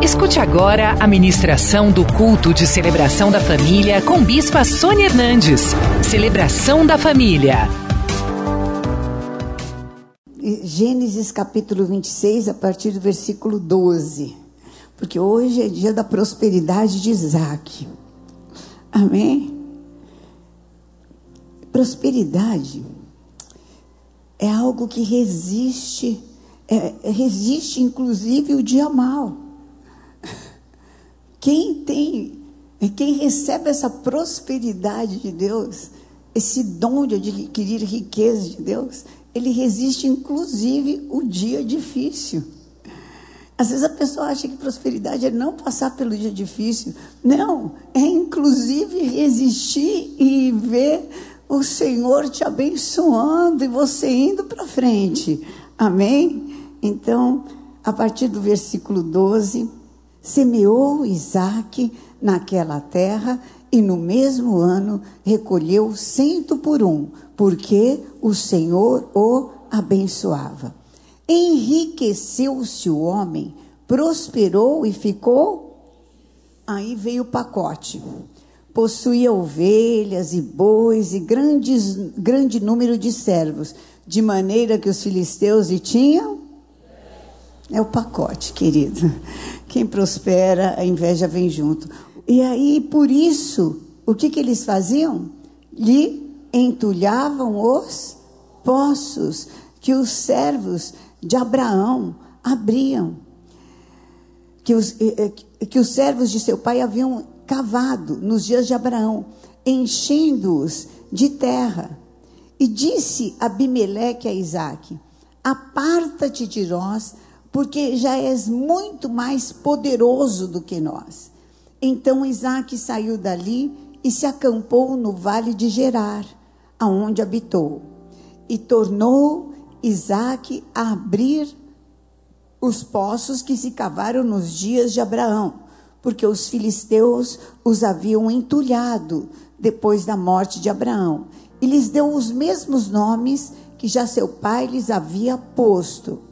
Escute agora a ministração do culto de celebração da família com Bispa Sônia Hernandes. Celebração da família. Gênesis capítulo 26, a partir do versículo 12. Porque hoje é dia da prosperidade de Isaac. Amém? Prosperidade é algo que resiste, é, resiste inclusive o dia mal. Quem tem, quem recebe essa prosperidade de Deus, esse dom de adquirir riqueza de Deus, ele resiste inclusive o dia difícil. Às vezes a pessoa acha que prosperidade é não passar pelo dia difícil. Não, é inclusive resistir e ver o Senhor te abençoando e você indo para frente. Amém? Então, a partir do versículo 12, semeou Isaac naquela terra e no mesmo ano recolheu cento por um, porque o Senhor o abençoava. Enriqueceu-se o homem, prosperou e ficou. Aí veio o pacote. Possuía ovelhas e bois e grandes, grande número de servos, de maneira que os filisteus lhe tinham. É o pacote, querido. Quem prospera, a inveja vem junto. E aí, por isso, o que, que eles faziam? Lhe entulhavam os poços que os servos de Abraão abriam. Que os, eh, eh, que os servos de seu pai haviam cavado nos dias de Abraão, enchendo-os de terra. E disse Abimeleque a Isaac: Aparta-te de nós porque já és muito mais poderoso do que nós. Então Isaac saiu dali e se acampou no vale de Gerar, aonde habitou. E tornou Isaac a abrir os poços que se cavaram nos dias de Abraão, porque os filisteus os haviam entulhado depois da morte de Abraão, e lhes deu os mesmos nomes que já seu pai lhes havia posto.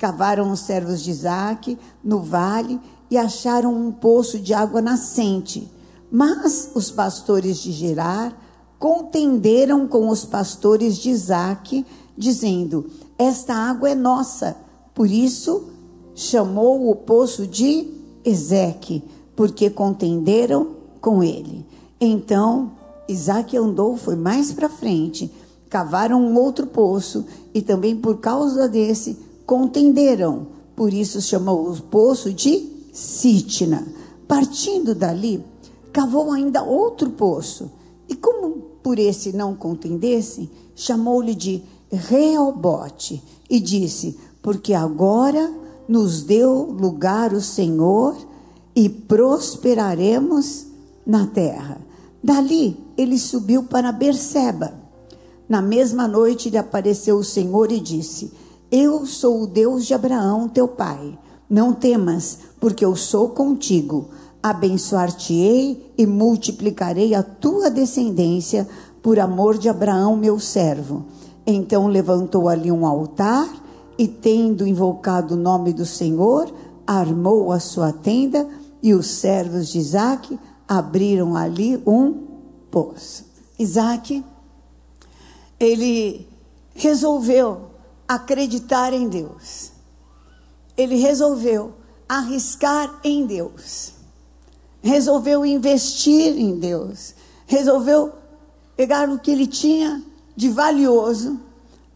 Cavaram os servos de Isaac no vale e acharam um poço de água nascente. Mas os pastores de Gerar contenderam com os pastores de Isaac, dizendo: Esta água é nossa. Por isso chamou o poço de Ezeque, porque contenderam com ele. Então Isaac andou, foi mais para frente, cavaram um outro poço, e também por causa desse contenderam. Por isso chamou o poço de Sitna. Partindo dali, cavou ainda outro poço. E como por esse não contendesse, chamou-lhe de Reobote e disse: Porque agora nos deu lugar o Senhor e prosperaremos na terra. Dali ele subiu para Berseba. Na mesma noite lhe apareceu o Senhor e disse: eu sou o Deus de Abraão, teu pai. Não temas, porque eu sou contigo. Abençoar-te-ei e multiplicarei a tua descendência por amor de Abraão, meu servo. Então levantou ali um altar e, tendo invocado o nome do Senhor, armou a sua tenda e os servos de Isaac abriram ali um poço. Isaac, ele resolveu acreditar em Deus. Ele resolveu arriscar em Deus. Resolveu investir em Deus. Resolveu pegar o que ele tinha de valioso,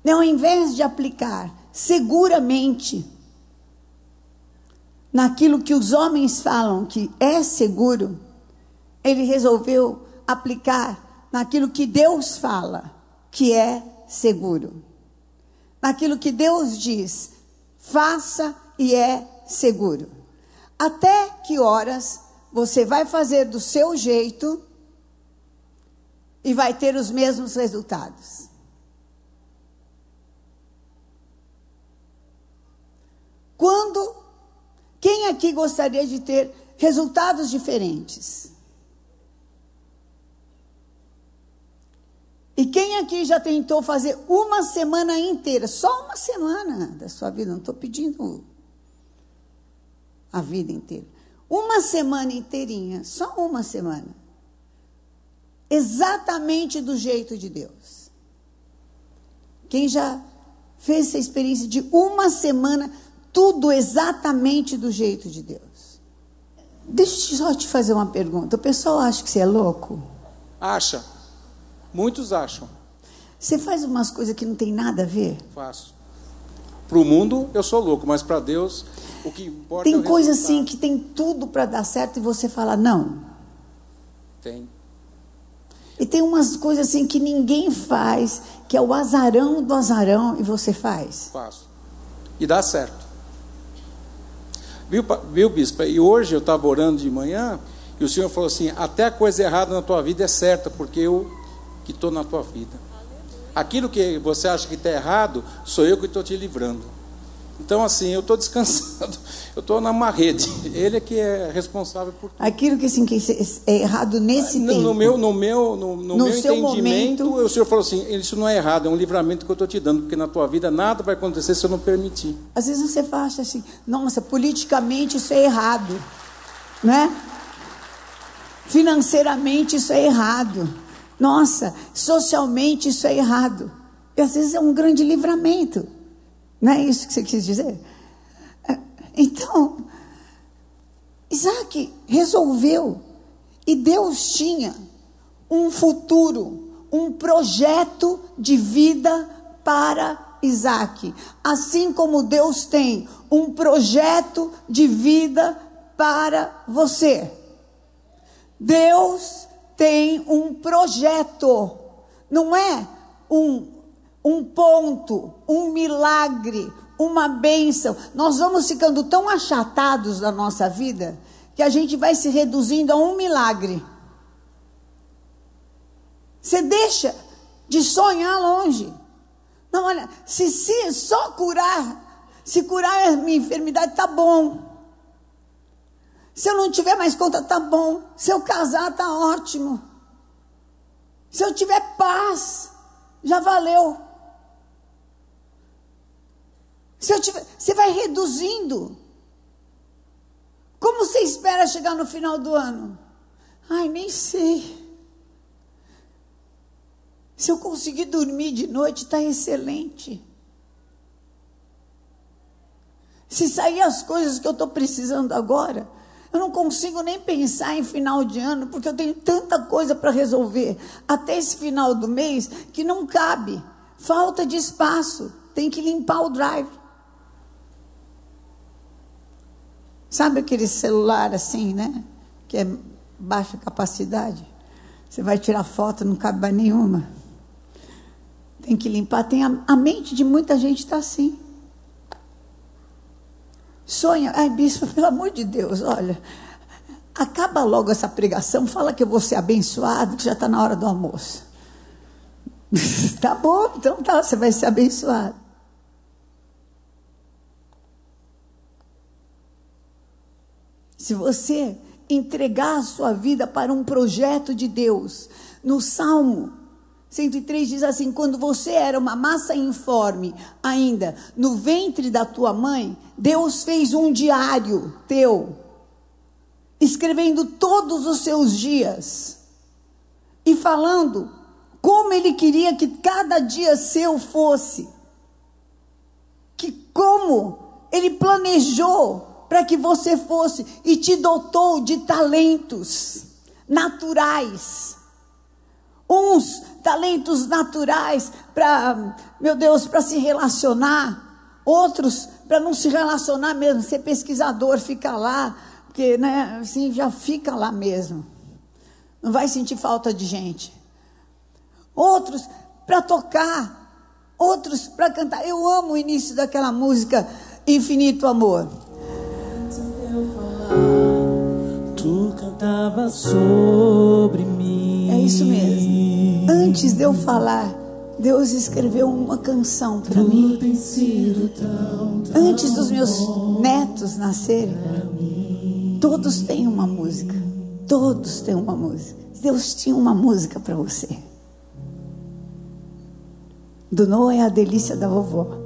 ao invés de aplicar seguramente naquilo que os homens falam que é seguro, ele resolveu aplicar naquilo que Deus fala que é seguro naquilo que Deus diz, faça e é seguro. Até que horas você vai fazer do seu jeito e vai ter os mesmos resultados? Quando, quem aqui gostaria de ter resultados diferentes? E quem aqui já tentou fazer uma semana inteira, só uma semana da sua vida, não estou pedindo a vida inteira. Uma semana inteirinha, só uma semana. Exatamente do jeito de Deus. Quem já fez essa experiência de uma semana, tudo exatamente do jeito de Deus? Deixa eu só te fazer uma pergunta. O pessoal acha que você é louco? Acha. Muitos acham. Você faz umas coisas que não tem nada a ver? Faço. Para o mundo eu sou louco, mas para Deus o que importa Tem é o coisa resultado. assim que tem tudo para dar certo e você fala não. Tem. E tem umas coisas assim que ninguém faz, que é o azarão do azarão e você faz. Faço. E dá certo. Viu, viu bispo? E hoje eu estava orando de manhã e o Senhor falou assim: até a coisa errada na tua vida é certa, porque eu que estou na tua vida. Aquilo que você acha que está errado, sou eu que estou te livrando. Então, assim, eu estou descansando, eu estou numa rede. Ele é que é responsável por tudo. Aquilo que assim que é errado nesse No, tempo. no meu, no meu, no, no No meu entendimento, momento- o Senhor falou assim: isso não é errado, é um livramento que eu estou te dando, porque na tua vida nada vai acontecer se eu não permitir. Às vezes você acha assim, nossa, politicamente isso é errado, né? Financeiramente isso é errado. Nossa, socialmente isso é errado. E às vezes é um grande livramento. Não é isso que você quis dizer? É, Então, Isaac resolveu. E Deus tinha um futuro, um projeto de vida para Isaac. Assim como Deus tem um projeto de vida para você. Deus tem um projeto, não é um, um ponto, um milagre, uma bênção. Nós vamos ficando tão achatados na nossa vida que a gente vai se reduzindo a um milagre. Você deixa de sonhar longe. Não, olha, se, se só curar, se curar a minha enfermidade, tá bom. Se eu não tiver mais conta, tá bom. Se eu casar, tá ótimo. Se eu tiver paz, já valeu. Se eu tiver, você vai reduzindo. Como você espera chegar no final do ano? Ai, nem sei. Se eu conseguir dormir de noite, está excelente. Se sair as coisas que eu estou precisando agora, eu não consigo nem pensar em final de ano, porque eu tenho tanta coisa para resolver até esse final do mês que não cabe. Falta de espaço. Tem que limpar o drive. Sabe aquele celular assim, né? Que é baixa capacidade? Você vai tirar foto, não cabe mais nenhuma. Tem que limpar. Tem a, a mente de muita gente está assim. Sonha, ai bispo, pelo amor de Deus, olha, acaba logo essa pregação, fala que eu vou ser abençoado, que já está na hora do almoço. tá bom, então tá, você vai ser abençoado. Se você entregar a sua vida para um projeto de Deus, no Salmo 103 diz assim: quando você era uma massa informe, ainda no ventre da tua mãe, Deus fez um diário teu, escrevendo todos os seus dias e falando como Ele queria que cada dia seu fosse, que como Ele planejou para que você fosse e te dotou de talentos naturais. Uns talentos naturais para, meu Deus, para se relacionar, outros para não se relacionar mesmo, ser pesquisador, fica lá, porque né, assim já fica lá mesmo. Não vai sentir falta de gente. Outros para tocar, outros para cantar. Eu amo o início daquela música Infinito Amor. Tu cantava sobre mim. É isso mesmo. Antes de eu falar, Deus escreveu uma canção para mim. Antes dos meus netos nascerem, todos têm uma música. Todos têm uma música. Deus tinha uma música para você. Do Noah é a delícia da vovó.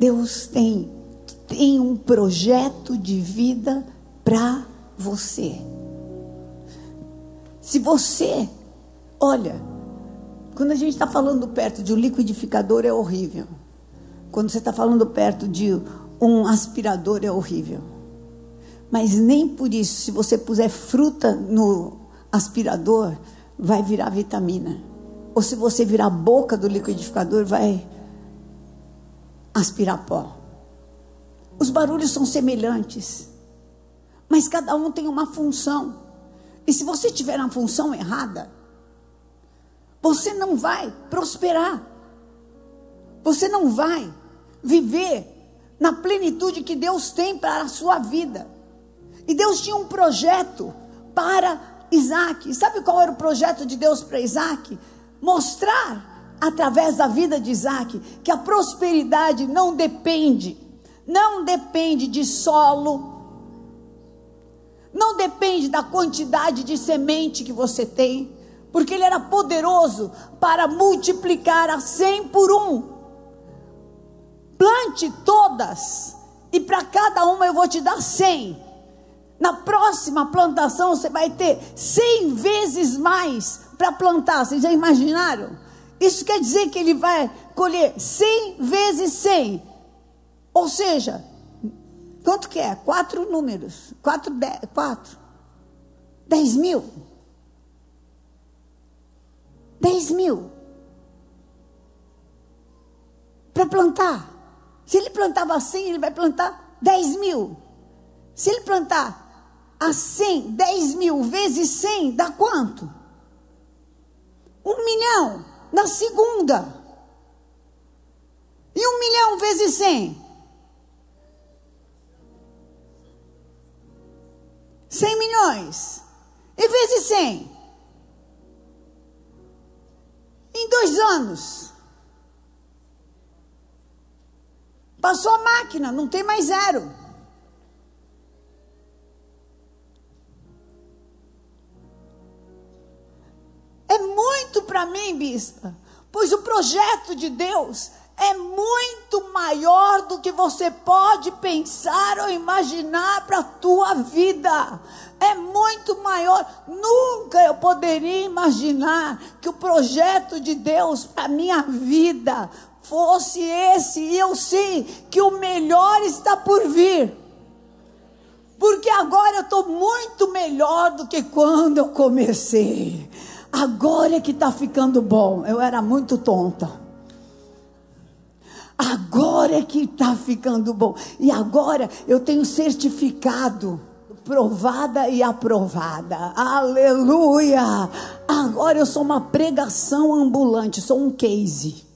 Deus tem, tem um projeto de vida para você. Se você, olha, quando a gente está falando perto de um liquidificador é horrível. Quando você está falando perto de um aspirador é horrível. Mas nem por isso, se você puser fruta no aspirador, vai virar vitamina. Ou se você virar a boca do liquidificador, vai aspirar pó. Os barulhos são semelhantes, mas cada um tem uma função. E se você tiver a função errada, você não vai prosperar. Você não vai viver na plenitude que Deus tem para a sua vida. E Deus tinha um projeto para Isaac. Sabe qual era o projeto de Deus para Isaac? Mostrar através da vida de Isaac que a prosperidade não depende, não depende de solo, não depende da quantidade de semente que você tem, porque ele era poderoso para multiplicar a cem por um. Plante todas, e para cada uma eu vou te dar cem. Na próxima plantação você vai ter cem vezes mais para plantar. Vocês já imaginaram? Isso quer dizer que ele vai colher cem vezes cem. Ou seja, quanto que é? Quatro números. Quatro, dez, quatro. Dez mil. Dez mil. Para plantar. Se ele plantava 100, ele vai plantar 10 mil. Se ele plantar a 100, 10 mil vezes 100, dá quanto? Um milhão na segunda. E um milhão vezes 100? 100 milhões. E vezes 100? Em dois anos. Passou a máquina, não tem mais zero. É muito para mim, bispa, pois o projeto de Deus é muito maior do que você pode pensar ou imaginar para a tua vida. É muito maior. Nunca eu poderia imaginar que o projeto de Deus para minha vida fosse esse, e eu sei que o melhor está por vir. Porque agora eu estou muito melhor do que quando eu comecei. Agora é que está ficando bom. Eu era muito tonta. Agora é que está ficando bom. E agora eu tenho certificado provada e aprovada. Aleluia! Agora eu sou uma pregação ambulante, sou um case.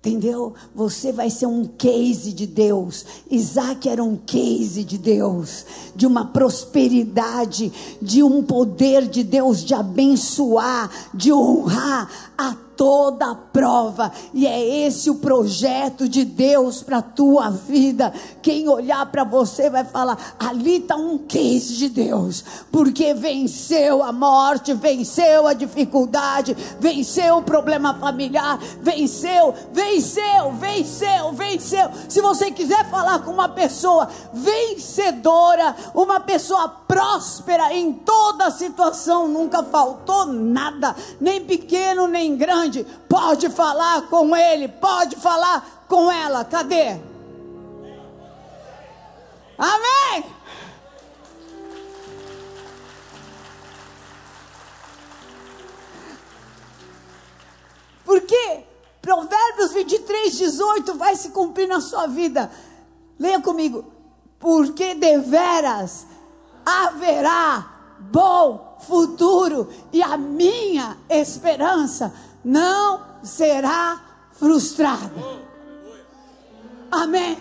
Entendeu? Você vai ser um case de Deus. Isaac era um case de Deus, de uma prosperidade, de um poder de Deus de abençoar, de honrar a toda prova, e é esse o projeto de Deus para a tua vida. Quem olhar para você vai falar: ali está um case de Deus, porque venceu a morte, venceu a dificuldade, venceu o problema familiar, venceu, venceu, venceu, venceu. Se você quiser falar com uma pessoa vencedora, uma pessoa próspera em toda situação, nunca faltou nada, nem pequeno nem grande grande, pode falar com ele, pode falar com ela. Cadê? Amém. Porque Provérbios 23, 18 vai se cumprir na sua vida. Leia comigo. Porque deveras haverá bom futuro e a minha esperança não será frustrada. Amém.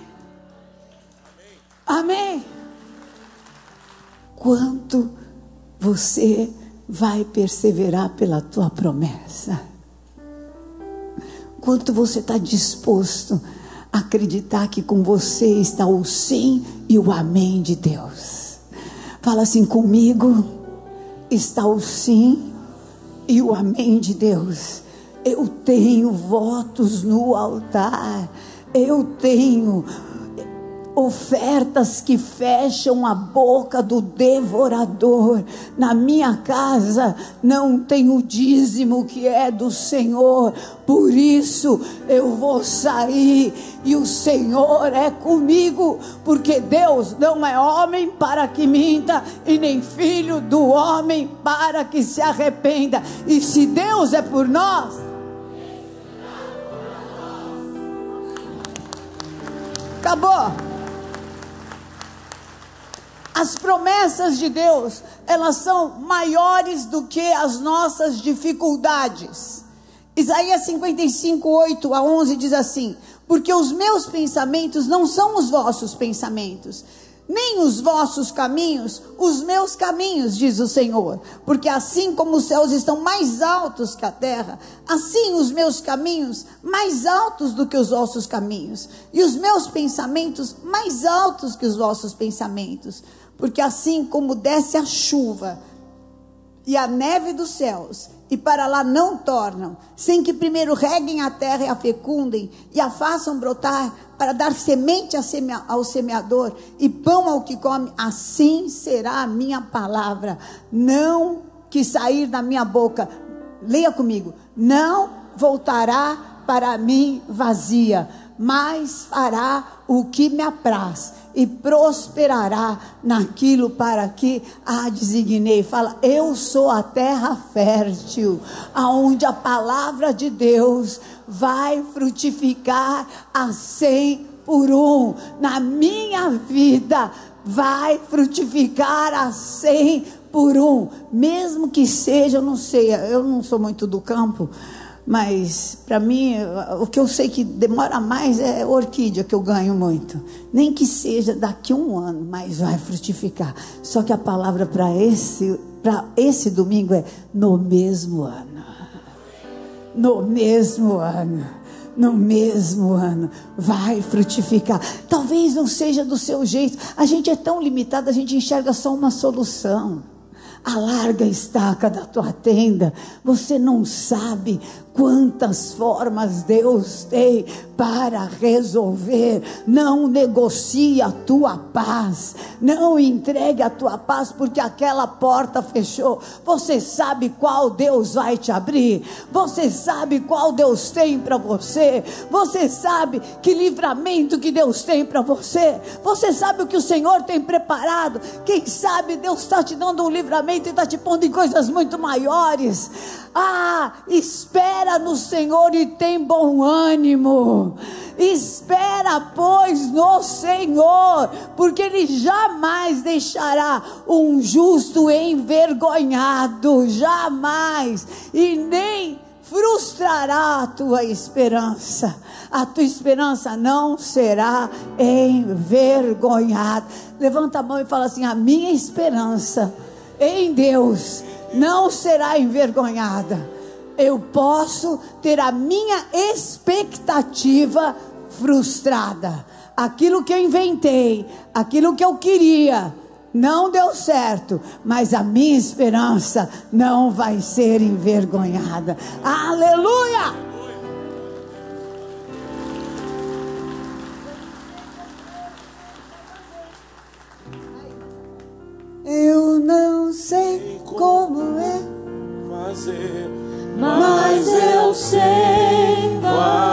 Amém. Quanto você vai perseverar pela tua promessa? Quanto você está disposto a acreditar que com você está o sim e o amém de Deus? Fala assim comigo: está o sim e o amém de Deus. Eu tenho votos no altar. Eu tenho ofertas que fecham a boca do devorador. Na minha casa não tem o dízimo que é do Senhor, por isso eu vou sair e o Senhor é comigo, porque Deus não é homem para que minta e nem filho do homem para que se arrependa. E se Deus é por nós, acabou. As promessas de Deus, elas são maiores do que as nossas dificuldades. Isaías 55, 8 a 11 diz assim: Porque os meus pensamentos não são os vossos pensamentos, nem os vossos caminhos, os meus caminhos, diz o Senhor. Porque assim como os céus estão mais altos que a terra, assim os meus caminhos mais altos do que os vossos caminhos, e os meus pensamentos mais altos que os vossos pensamentos. Porque assim como desce a chuva e a neve dos céus, e para lá não tornam, sem que primeiro reguem a terra e a fecundem, e a façam brotar, para dar semente ao semeador e pão ao que come, assim será a minha palavra, não que sair da minha boca, leia comigo, não voltará para mim vazia, mas fará o que me apraz e prosperará naquilo para que a designei. Fala, eu sou a terra fértil, aonde a palavra de Deus vai frutificar a cem por um. Na minha vida vai frutificar a cem por um, mesmo que seja, eu não sei, eu não sou muito do campo, mas para mim, o que eu sei que demora mais é orquídea, que eu ganho muito. Nem que seja daqui a um ano, mas vai frutificar. Só que a palavra para esse, esse domingo é no mesmo ano. No mesmo ano. No mesmo ano vai frutificar. Talvez não seja do seu jeito. A gente é tão limitado, a gente enxerga só uma solução. Alarga a estaca da tua tenda. Você não sabe quantas formas Deus tem para resolver. Não negocie a tua paz. Não entregue a tua paz porque aquela porta fechou. Você sabe qual Deus vai te abrir. Você sabe qual Deus tem para você. Você sabe que livramento que Deus tem para você. Você sabe o que o Senhor tem preparado. Quem sabe Deus está te dando um livramento e está te pondo em coisas muito maiores. Ah, espera no Senhor e tem bom ânimo. Espera, pois, no Senhor, porque Ele jamais deixará um justo envergonhado, jamais, e nem frustrará a tua esperança. A tua esperança não será envergonhada. Levanta a mão e fala assim: a minha esperança em Deus não será envergonhada. Eu posso ter a minha expectativa frustrada. Aquilo que eu inventei, aquilo que eu queria, não deu certo, mas a minha esperança não vai ser envergonhada. Aleluia! Eu não sei como é fazer, mas eu sei vai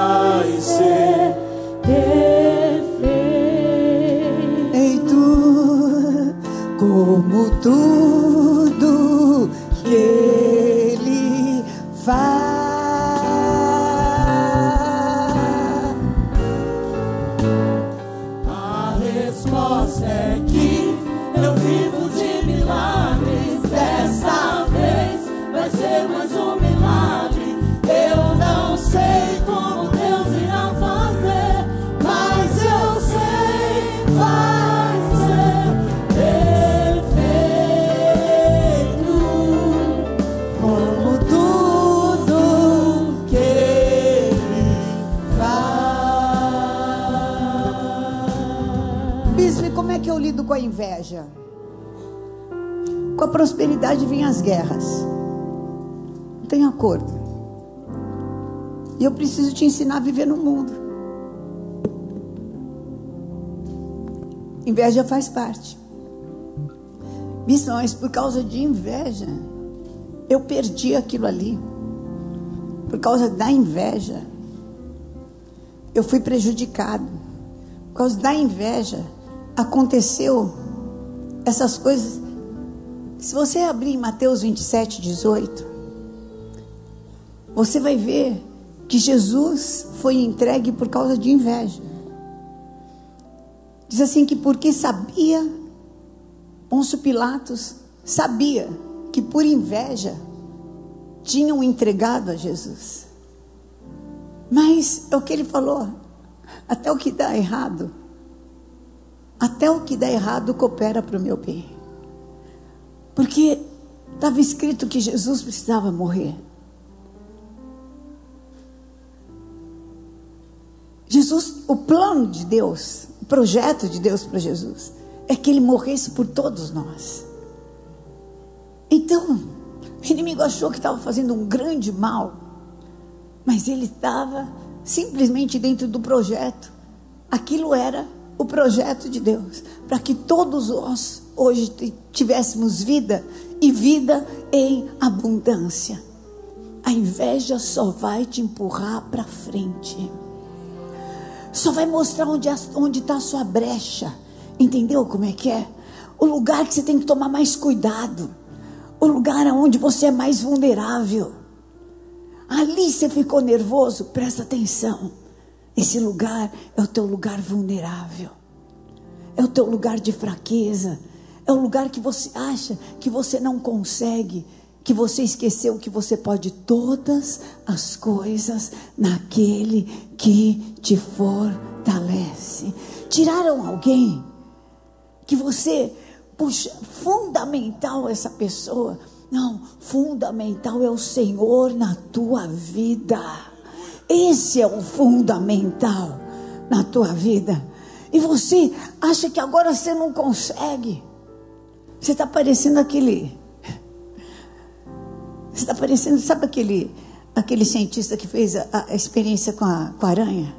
Com a prosperidade vêm as guerras. Não tem acordo. E eu preciso te ensinar a viver no mundo. Inveja faz parte. Mas por causa de inveja, eu perdi aquilo ali. Por causa da inveja, eu fui prejudicado. Por causa da inveja, aconteceu essas coisas. Se você abrir Mateus 27, 18, você vai ver que Jesus foi entregue por causa de inveja. Diz assim que porque sabia, Pôncio Pilatos sabia que por inveja tinham entregado a Jesus. Mas é o que ele falou, até o que dá errado, até o que dá errado coopera para o meu bem. Porque estava escrito que Jesus precisava morrer. Jesus, o plano de Deus, o projeto de Deus para Jesus, é que ele morresse por todos nós. Então, o inimigo achou que estava fazendo um grande mal, mas ele estava simplesmente dentro do projeto. Aquilo era o projeto de Deus, para que todos nós hoje tivéssemos vida e vida em abundância. A inveja só vai te empurrar para frente só vai mostrar onde está a sua brecha. Entendeu como é que é? O lugar que você tem que tomar mais cuidado. O lugar onde você é mais vulnerável. Ali você ficou nervoso, presta atenção. Esse lugar é o teu lugar vulnerável. É o teu lugar de fraqueza. É o lugar que você acha que você não consegue que você esqueceu que você pode todas as coisas naquele que te fortalece. Tiraram alguém que você, puxa, fundamental essa pessoa. Não, fundamental é o Senhor na tua vida. Esse é o fundamental na tua vida. E você acha que agora você não consegue. Você está parecendo aquele Está parecendo, sabe aquele, aquele cientista que fez a, a experiência com a, com a aranha?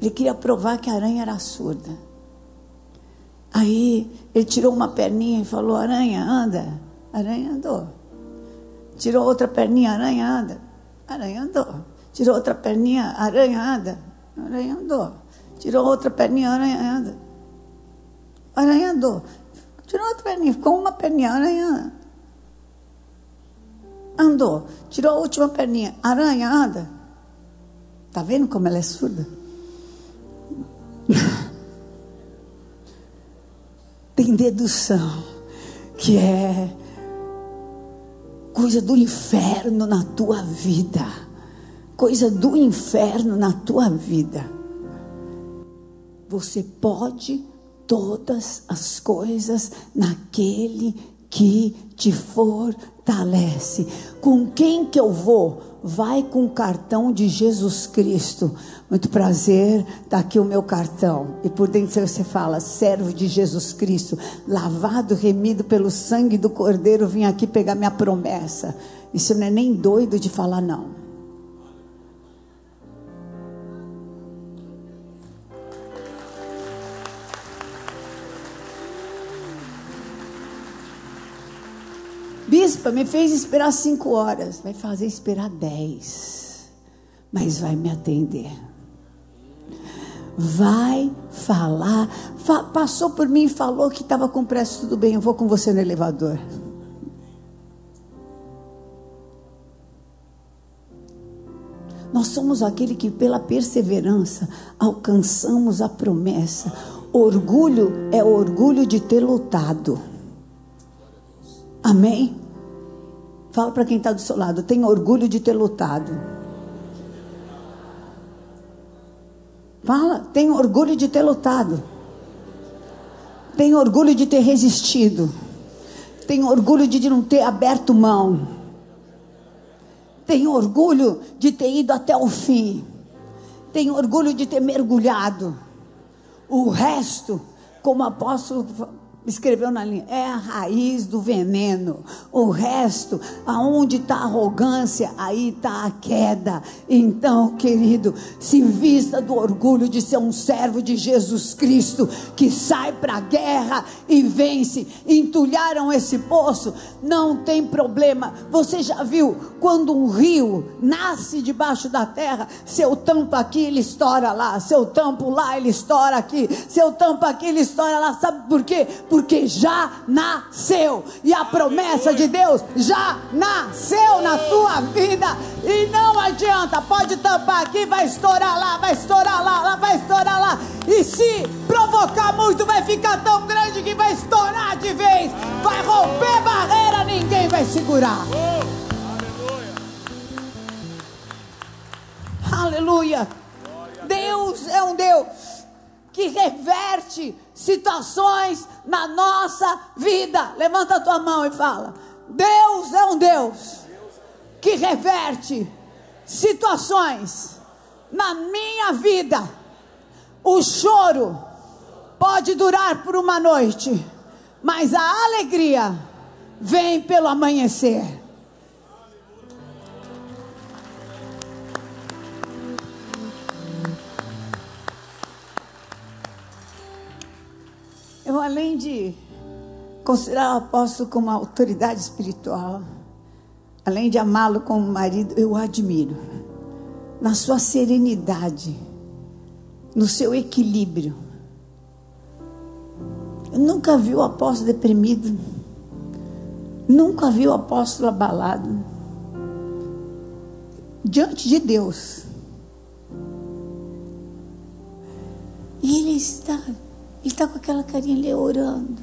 Ele queria provar que a aranha era surda. Aí ele tirou uma perninha e falou: Aranha, anda. Aranha andou. Tirou outra perninha, aranha, anda. Aranha andou. Tirou outra perninha, aranha, anda. Aranha andou. Tirou outra perninha, aranha, anda. Aranha andou. Tirou outra perninha, ficou uma perninha, aranha. Andou. Tirou a última perninha. Aranha, anda. Tá vendo como ela é surda? Tem dedução, que é coisa do inferno na tua vida. Coisa do inferno na tua vida. Você pode todas as coisas naquele que te fortalece. Com quem que eu vou? Vai com o cartão de Jesus Cristo. Muito prazer, está aqui o meu cartão. E por dentro você fala, servo de Jesus Cristo, lavado, remido pelo sangue do Cordeiro, vim aqui pegar minha promessa. Isso não é nem doido de falar, não. Bispa, me fez esperar cinco horas. Vai fazer esperar dez. Mas vai me atender. Vai falar. Fa passou por mim e falou que estava com pressa. Tudo bem, eu vou com você no elevador. Nós somos aquele que, pela perseverança, alcançamos a promessa. Orgulho é orgulho de ter lutado. Amém? Fala para quem está do seu lado. Tenho orgulho de ter lutado. Fala, tenho orgulho de ter lutado. Tenho orgulho de ter resistido. Tenho orgulho de não ter aberto mão. Tenho orgulho de ter ido até o fim. Tenho orgulho de ter mergulhado. O resto, como apóstolo escreveu na linha, é a raiz do veneno. O resto, aonde está a arrogância, aí está a queda. Então, querido, se vista do orgulho de ser um servo de Jesus Cristo, que sai para a guerra e vence. Entulharam esse poço, não tem problema. Você já viu quando um rio nasce debaixo da terra, seu tampa aqui, ele estoura lá, seu tampo lá, ele estoura aqui, seu tampa aqui, ele estoura lá. Sabe por quê? Já nasceu. E a promessa de Deus já nasceu na tua vida. E não adianta, pode tampar aqui, vai estourar lá, vai estourar lá, lá vai estourar lá. E se provocar muito, vai ficar tão grande que vai estourar de vez. Vai romper barreira, ninguém vai segurar. Aleluia. Deus é um Deus que reverte situações na nossa vida. Levanta a tua mão e fala: Deus é um Deus que reverte situações na minha vida. O choro pode durar por uma noite, mas a alegria vem pelo amanhecer. Eu, além de considerar o apóstolo como uma autoridade espiritual, além de amá-lo como marido, eu o admiro na sua serenidade, no seu equilíbrio. Eu nunca vi o apóstolo deprimido, nunca vi o apóstolo abalado. Diante de Deus. E ele está ele está com aquela carinha ali orando.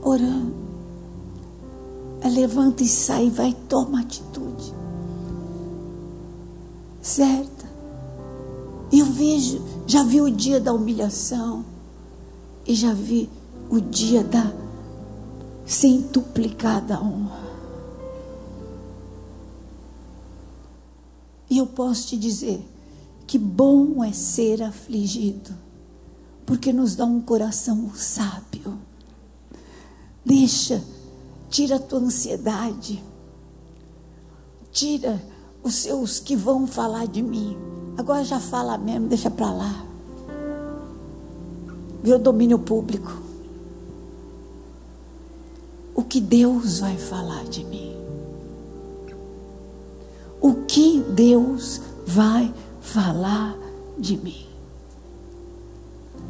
Orando. Ela levanta e sai, vai, toma atitude. Certa. Eu vejo, já vi o dia da humilhação. E já vi o dia da centuplicada honra. E eu posso te dizer que bom é ser afligido porque nos dá um coração sábio. Deixa, tira a tua ansiedade, tira os seus que vão falar de mim. Agora já fala mesmo, deixa para lá. O domínio público. O que Deus vai falar de mim? O que Deus vai falar de mim?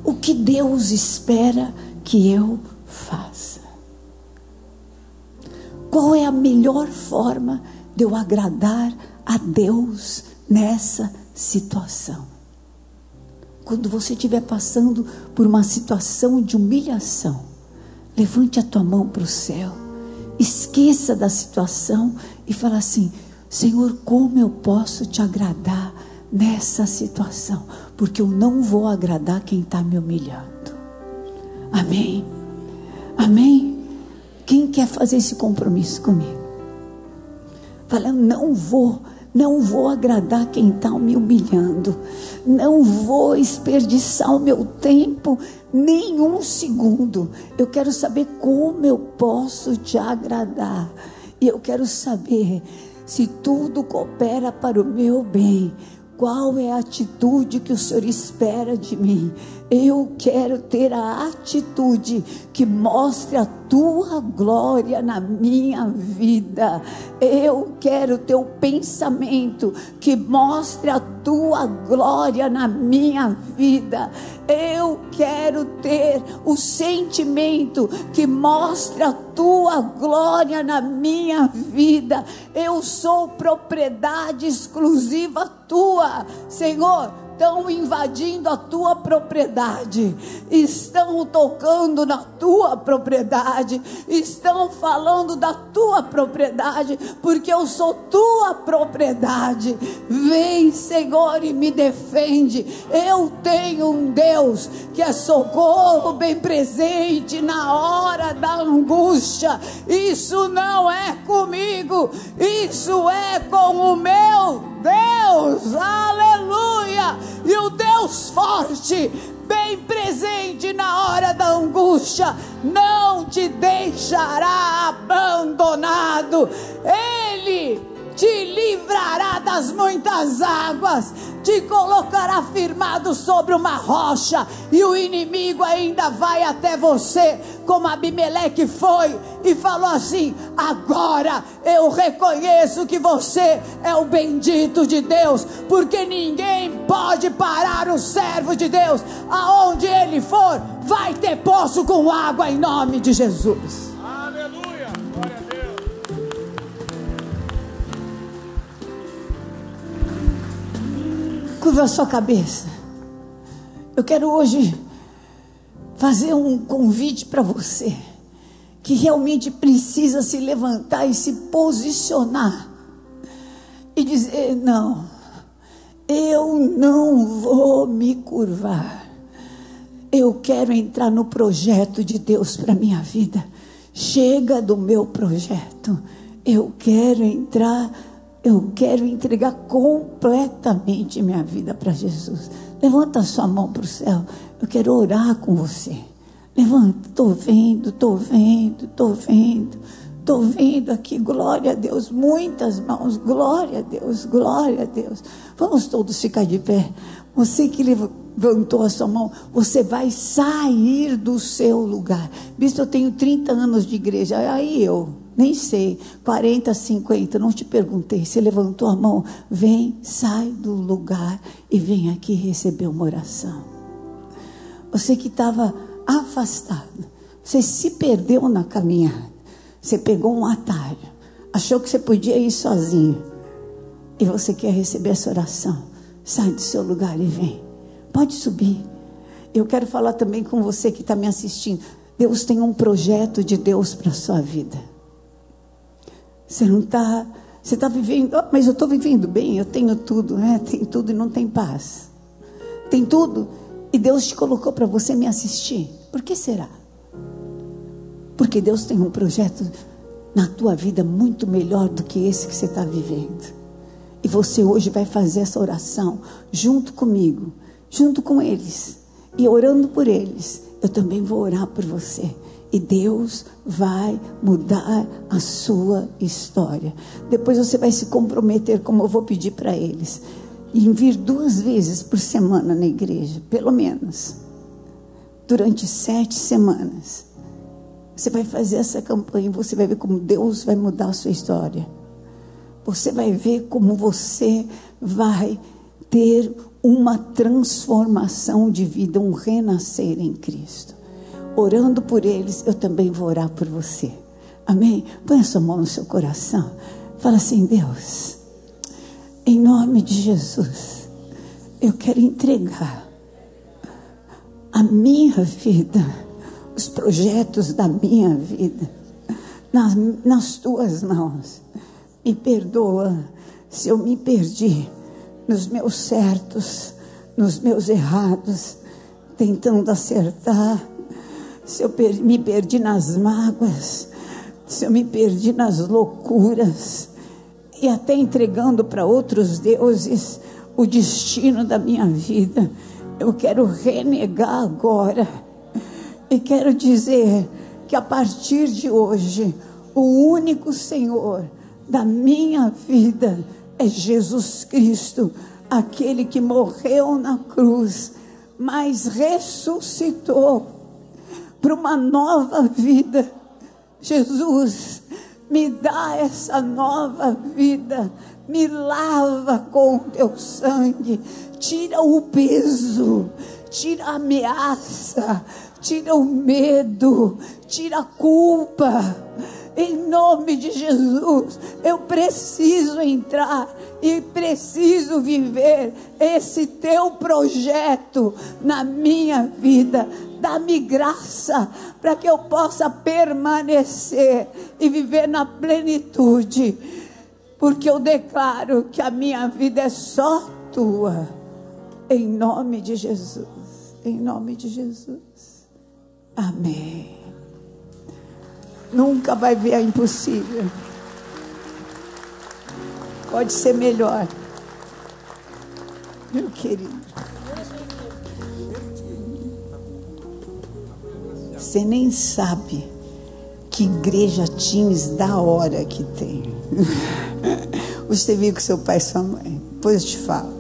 O que Deus espera que eu faça. Qual é a melhor forma de eu agradar a Deus nessa situação? Quando você estiver passando por uma situação de humilhação, levante a tua mão para o céu, esqueça da situação e fala assim: Senhor, como eu posso te agradar nessa situação? porque eu não vou agradar quem está me humilhando. Amém? Amém? Quem quer fazer esse compromisso comigo? Falando, não vou, não vou agradar quem está me humilhando, não vou desperdiçar o meu tempo nem um segundo. Eu quero saber como eu posso te agradar, e eu quero saber se tudo coopera para o meu bem qual é a atitude que o Senhor espera de mim? Eu quero ter a atitude que mostre a tua glória na minha vida. Eu quero ter o pensamento que mostre a tua glória na minha vida. Eu quero ter o sentimento que mostre a tua glória na minha vida. Eu sou propriedade exclusiva tua, Senhor estão invadindo a tua propriedade, estão tocando na tua propriedade, estão falando da tua propriedade, porque eu sou tua propriedade. Vem, Senhor, e me defende. Eu tenho um Deus que é socorro bem presente na hora da angústia. Isso não é comigo, isso é com o meu Deus, aleluia! E o Deus forte, bem presente na hora da angústia não te deixará abandonado. Ele te livrará das muitas águas, te colocará firmado sobre uma rocha, e o inimigo ainda vai até você, como Abimeleque foi e falou assim: Agora eu reconheço que você é o bendito de Deus, porque ninguém pode parar o servo de Deus, aonde ele for, vai ter poço com água em nome de Jesus. Curva a sua cabeça. Eu quero hoje fazer um convite para você que realmente precisa se levantar e se posicionar e dizer: não, eu não vou me curvar. Eu quero entrar no projeto de Deus para minha vida. Chega do meu projeto. Eu quero entrar eu quero entregar completamente minha vida para Jesus. Levanta sua mão para o céu. Eu quero orar com você. Levanta, estou vendo, estou vendo, estou vendo. Estou vendo aqui, glória a Deus, muitas mãos, glória a Deus, glória a Deus. Vamos todos ficar de pé. Você que levantou a sua mão, você vai sair do seu lugar. Visto, eu tenho 30 anos de igreja, aí eu nem sei, 40, 50, não te perguntei. Você levantou a mão, vem, sai do lugar e vem aqui receber uma oração. Você que estava afastado, você se perdeu na caminhada, você pegou um atalho, achou que você podia ir sozinho e você quer receber essa oração. Sai do seu lugar e vem. Pode subir. Eu quero falar também com você que está me assistindo. Deus tem um projeto de Deus para sua vida. Você não está. Você está vivendo. Oh, mas eu estou vivendo bem, eu tenho tudo, né? Tem tudo e não tem paz. Tem tudo. E Deus te colocou para você me assistir. Por que será? Porque Deus tem um projeto na tua vida muito melhor do que esse que você está vivendo. E você hoje vai fazer essa oração junto comigo, junto com eles. E orando por eles, eu também vou orar por você e Deus vai mudar a sua história. Depois você vai se comprometer, como eu vou pedir para eles, em vir duas vezes por semana na igreja, pelo menos, durante sete semanas. Você vai fazer essa campanha e você vai ver como Deus vai mudar a sua história. Você vai ver como você vai ter uma transformação de vida, um renascer em Cristo orando por eles, eu também vou orar por você. Amém? Põe a sua mão no seu coração. Fala assim: Deus, em nome de Jesus, eu quero entregar a minha vida, os projetos da minha vida, nas, nas tuas mãos. Me perdoa se eu me perdi nos meus certos, nos meus errados, tentando acertar se eu me perdi nas mágoas, se eu me perdi nas loucuras, e até entregando para outros deuses o destino da minha vida, eu quero renegar agora. E quero dizer que a partir de hoje, o único Senhor da minha vida é Jesus Cristo, aquele que morreu na cruz, mas ressuscitou para uma nova vida. Jesus, me dá essa nova vida, me lava com teu sangue, tira o peso, tira a ameaça, tira o medo, tira a culpa. Em nome de Jesus, eu preciso entrar e preciso viver esse teu projeto na minha vida. Dá-me graça para que eu possa permanecer e viver na plenitude, porque eu declaro que a minha vida é só tua, em nome de Jesus, em nome de Jesus, amém. Nunca vai ver a impossível, pode ser melhor, meu querido. Você nem sabe que igreja Teams da hora que tem. Você viu com seu pai e sua mãe. Depois eu te falo.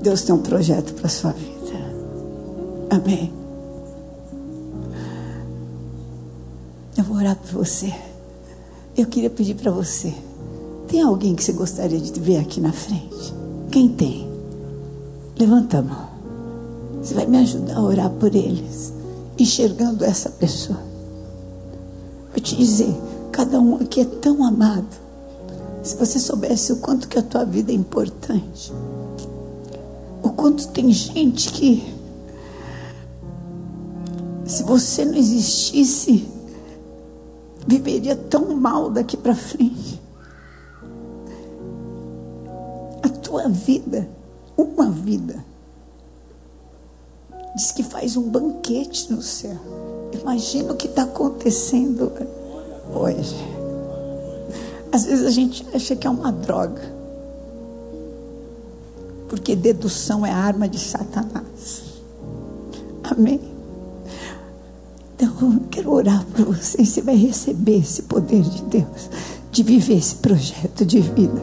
Deus tem um projeto para sua vida. Amém. Eu vou orar por você. Eu queria pedir para você. Tem alguém que você gostaria de ver aqui na frente? Quem tem? Levanta a mão. Você vai me ajudar a orar por eles, enxergando essa pessoa. Vou te dizer, cada um aqui é tão amado. Se você soubesse o quanto que a tua vida é importante, o quanto tem gente que, se você não existisse, viveria tão mal daqui para frente. A tua vida, uma vida, diz que faz um banquete no céu. Imagina o que está acontecendo hoje. Às vezes a gente acha que é uma droga. Porque dedução é arma de Satanás. Amém? Então, eu quero orar por você. Você vai receber esse poder de Deus, de viver esse projeto de vida.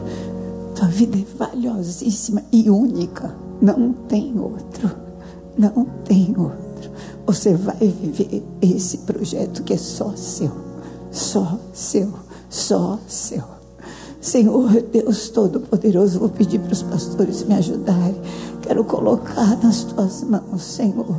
Tua vida é valiosíssima e única. Não tem outro. Não tem outro. Você vai viver esse projeto que é só seu. Só seu. Só seu. Senhor Deus Todo-Poderoso, vou pedir para os pastores me ajudarem. Quero colocar nas tuas mãos, Senhor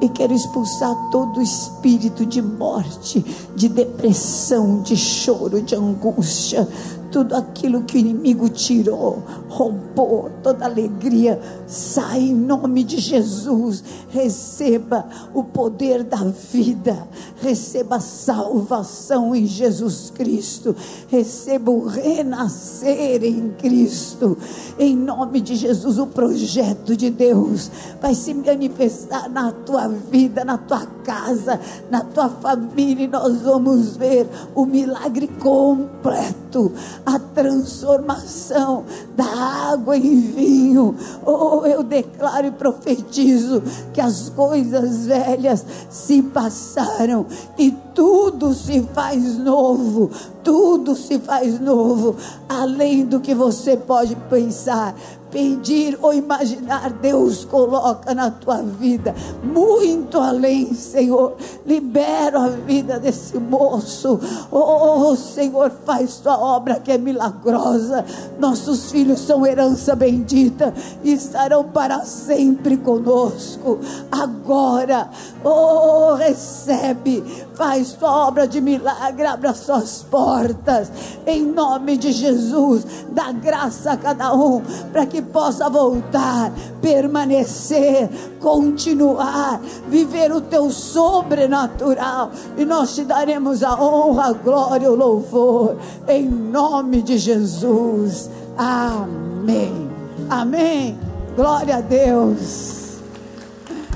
e quero expulsar todo espírito de morte, de depressão, de choro, de angústia, tudo aquilo que o inimigo tirou, roubou, toda alegria, sai em nome de Jesus. Receba o poder da vida, receba a salvação em Jesus Cristo, receba o renascer em Cristo. Em nome de Jesus, o projeto de Deus vai se manifestar na tua vida, na tua casa, na tua família, e nós vamos ver o milagre completo a transformação da água em vinho. Oh, eu declaro e profetizo que as coisas velhas se passaram e tudo se faz novo, tudo se faz novo, além do que você pode pensar pedir ou imaginar, Deus coloca na tua vida muito além, Senhor. Libera a vida desse moço. Oh, Senhor, faz tua obra que é milagrosa. Nossos filhos são herança bendita e estarão para sempre conosco. Agora, oh, recebe, faz tua obra de milagre, abra suas portas em nome de Jesus. Dá graça a cada um para que que possa voltar, permanecer, continuar, viver o teu sobrenatural. E nós te daremos a honra, a glória, o louvor, em nome de Jesus. Amém. Amém. Glória a Deus.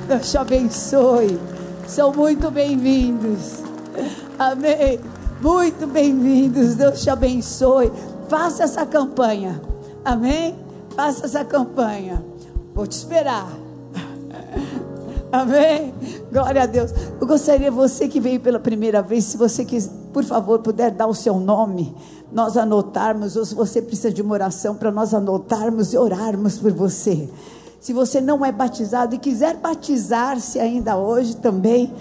Deus te abençoe. São muito bem-vindos. Amém. Muito bem-vindos. Deus te abençoe. Faça essa campanha. Amém? Faça essa campanha. Vou te esperar. Amém? Glória a Deus. Eu gostaria, você que veio pela primeira vez, se você quis, por favor, puder dar o seu nome, nós anotarmos, ou se você precisa de uma oração para nós anotarmos e orarmos por você. Se você não é batizado e quiser batizar-se ainda hoje também,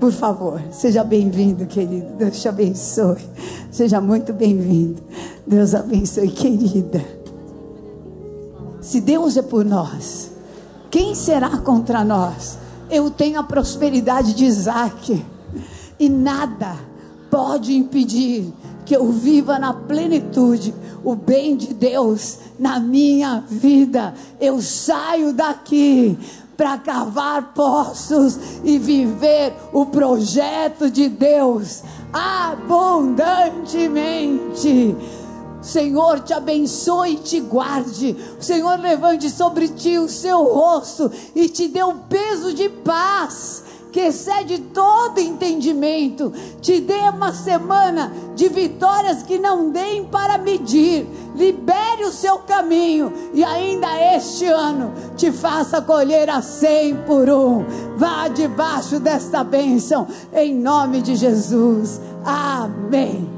por favor, seja bem-vindo, querido. Deus te abençoe. Seja muito bem-vindo. Deus abençoe, querida. Se Deus é por nós, quem será contra nós? Eu tenho a prosperidade de Isaac, e nada pode impedir que eu viva na plenitude o bem de Deus na minha vida. Eu saio daqui para cavar poços e viver o projeto de Deus abundantemente. Senhor te abençoe e te guarde. O Senhor levante sobre ti o seu rosto e te dê um peso de paz que excede todo entendimento, te dê uma semana de vitórias que não deem para medir. Libere o seu caminho e ainda este ano te faça colher a cem por um. Vá debaixo desta bênção, em nome de Jesus. Amém.